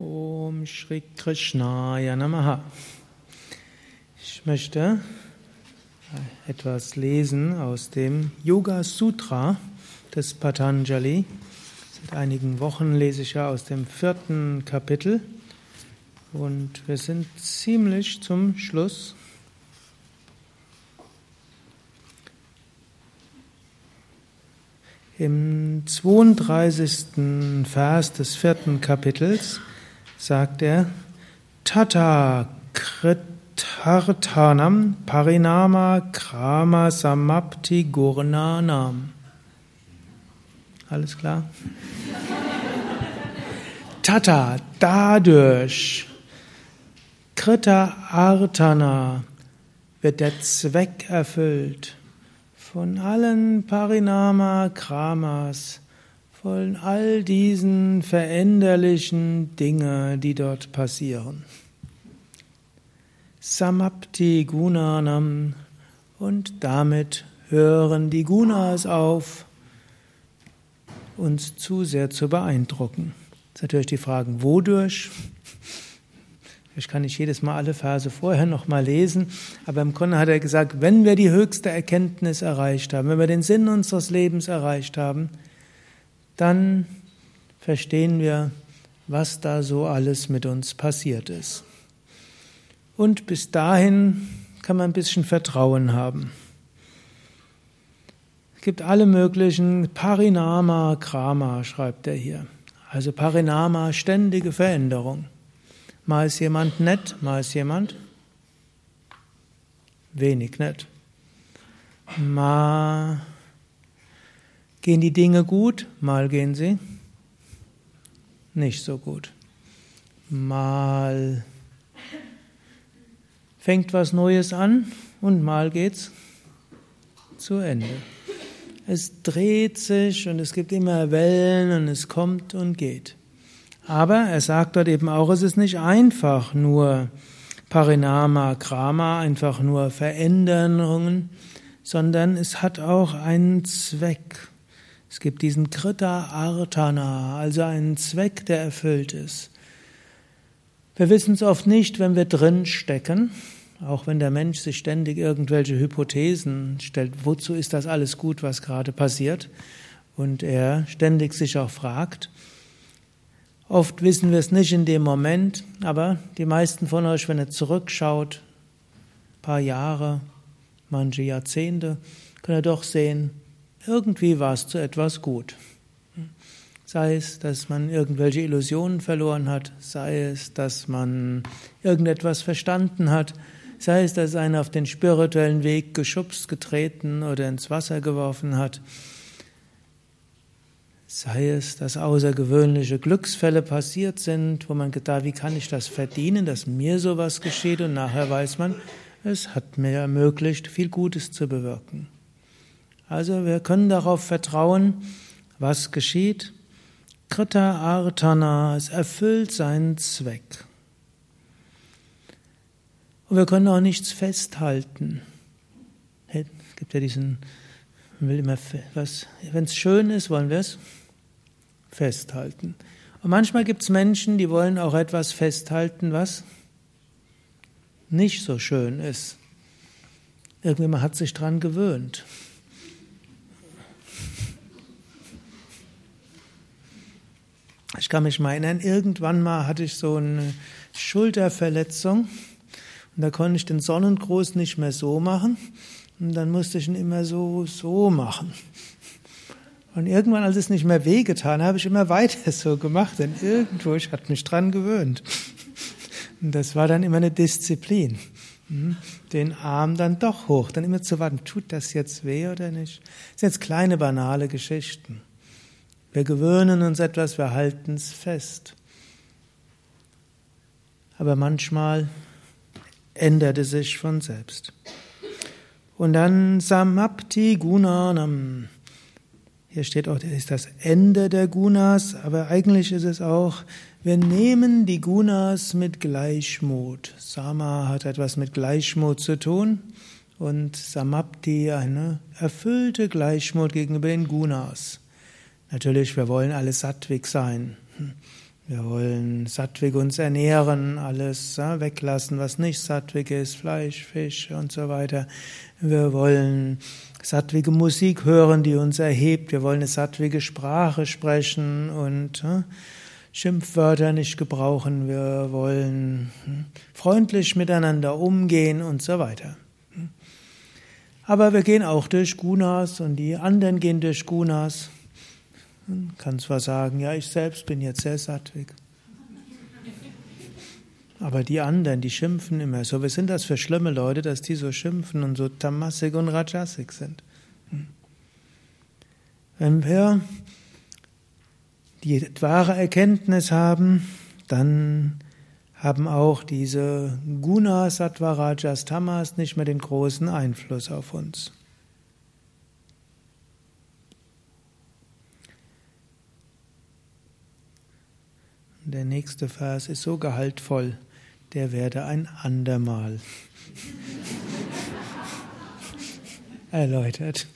Om Shri Krishnaya Namaha. Ich möchte etwas lesen aus dem Yoga Sutra des Patanjali. Seit einigen Wochen lese ich ja aus dem vierten Kapitel und wir sind ziemlich zum Schluss. Im 32. Vers des vierten Kapitels sagt er, Tata Kritartanam Parinama Krama Samapti Gurnanam. Alles klar? Tata, dadurch, Krita Artana, wird der Zweck erfüllt von allen Parinama Kramas, von all diesen veränderlichen Dinge, die dort passieren. Samapti Gunanam und damit hören die Gunas auf, uns zu sehr zu beeindrucken. Ist natürlich die Frage, wodurch? Ich kann nicht jedes Mal alle Verse vorher nochmal lesen, aber im Grunde hat er gesagt, wenn wir die höchste Erkenntnis erreicht haben, wenn wir den Sinn unseres Lebens erreicht haben, dann verstehen wir, was da so alles mit uns passiert ist. Und bis dahin kann man ein bisschen Vertrauen haben. Es gibt alle möglichen Parinama Krama, schreibt er hier. Also Parinama, ständige Veränderung. Mal ist jemand nett, mal ist jemand wenig nett. Mal gehen die Dinge gut, mal gehen sie nicht so gut. Mal fängt was Neues an und mal geht's zu Ende. Es dreht sich und es gibt immer Wellen und es kommt und geht. Aber er sagt dort eben auch, es ist nicht einfach nur Parinama, Krama, einfach nur Veränderungen, sondern es hat auch einen Zweck. Es gibt diesen Krita Artana, also einen Zweck, der erfüllt ist. Wir wissen es oft nicht, wenn wir drin stecken, auch wenn der Mensch sich ständig irgendwelche Hypothesen stellt, wozu ist das alles gut, was gerade passiert, und er ständig sich auch fragt, Oft wissen wir es nicht in dem Moment, aber die meisten von euch, wenn ihr zurückschaut, ein paar Jahre, manche Jahrzehnte, könnt ihr doch sehen, irgendwie war es zu etwas gut. Sei es, dass man irgendwelche Illusionen verloren hat, sei es, dass man irgendetwas verstanden hat, sei es, dass einer auf den spirituellen Weg geschubst, getreten oder ins Wasser geworfen hat. Sei es, dass außergewöhnliche Glücksfälle passiert sind, wo man gedacht, wie kann ich das verdienen, dass mir sowas geschieht und nachher weiß man, es hat mir ermöglicht, viel Gutes zu bewirken. Also wir können darauf vertrauen, was geschieht. Krita Artana, es erfüllt seinen Zweck. Und wir können auch nichts festhalten. Es gibt ja diesen, man will immer wenn es schön ist, wollen wir es festhalten. Und manchmal gibt es Menschen, die wollen auch etwas festhalten, was nicht so schön ist. Irgendjemand hat sich daran gewöhnt. Ich kann mich mal erinnern, irgendwann mal hatte ich so eine Schulterverletzung und da konnte ich den Sonnengruß nicht mehr so machen und dann musste ich ihn immer so, so machen. Und irgendwann, als es nicht mehr wehgetan, habe ich immer weiter so gemacht, denn irgendwo, ich hatte mich dran gewöhnt. Und das war dann immer eine Disziplin. Hm? Den Arm dann doch hoch, dann immer zu warten, tut das jetzt weh oder nicht? Das sind jetzt kleine, banale Geschichten. Wir gewöhnen uns etwas, wir halten es fest. Aber manchmal ändert es sich von selbst. Und dann Samapti Gunanam. Hier steht auch, das ist das Ende der Gunas, aber eigentlich ist es auch, wir nehmen die Gunas mit Gleichmut. Sama hat etwas mit Gleichmut zu tun und Samapti eine erfüllte Gleichmut gegenüber den Gunas. Natürlich, wir wollen alle sattwig sein. Wir wollen sattwig uns ernähren, alles weglassen, was nicht sattwig ist, Fleisch, Fisch und so weiter. Wir wollen sattwige Musik hören, die uns erhebt. Wir wollen eine sattwige Sprache sprechen und Schimpfwörter nicht gebrauchen. Wir wollen hm, freundlich miteinander umgehen und so weiter. Aber wir gehen auch durch Gunas und die anderen gehen durch Gunas. Man kann zwar sagen, ja, ich selbst bin jetzt sehr sattwig. Aber die anderen, die schimpfen immer so. Was sind das für schlimme Leute, dass die so schimpfen und so tamassig und rajasig sind? Hm. Wenn wir die wahre Erkenntnis haben, dann haben auch diese Guna, Sattva, Rajas, Tamas nicht mehr den großen Einfluss auf uns. Der nächste Vers ist so gehaltvoll, der werde ein andermal erläutert.